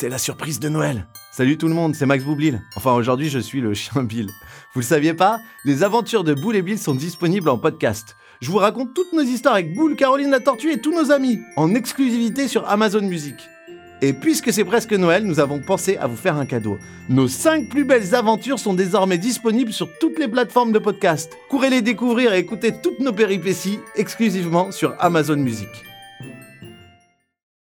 c'est la surprise de Noël. Salut tout le monde, c'est Max Boublil. Enfin, aujourd'hui, je suis le chien Bill. Vous le saviez pas Les aventures de Boule et Bill sont disponibles en podcast. Je vous raconte toutes nos histoires avec Boule, Caroline la Tortue et tous nos amis, en exclusivité sur Amazon Music. Et puisque c'est presque Noël, nous avons pensé à vous faire un cadeau. Nos 5 plus belles aventures sont désormais disponibles sur toutes les plateformes de podcast. Courez les découvrir et écoutez toutes nos péripéties exclusivement sur Amazon Music.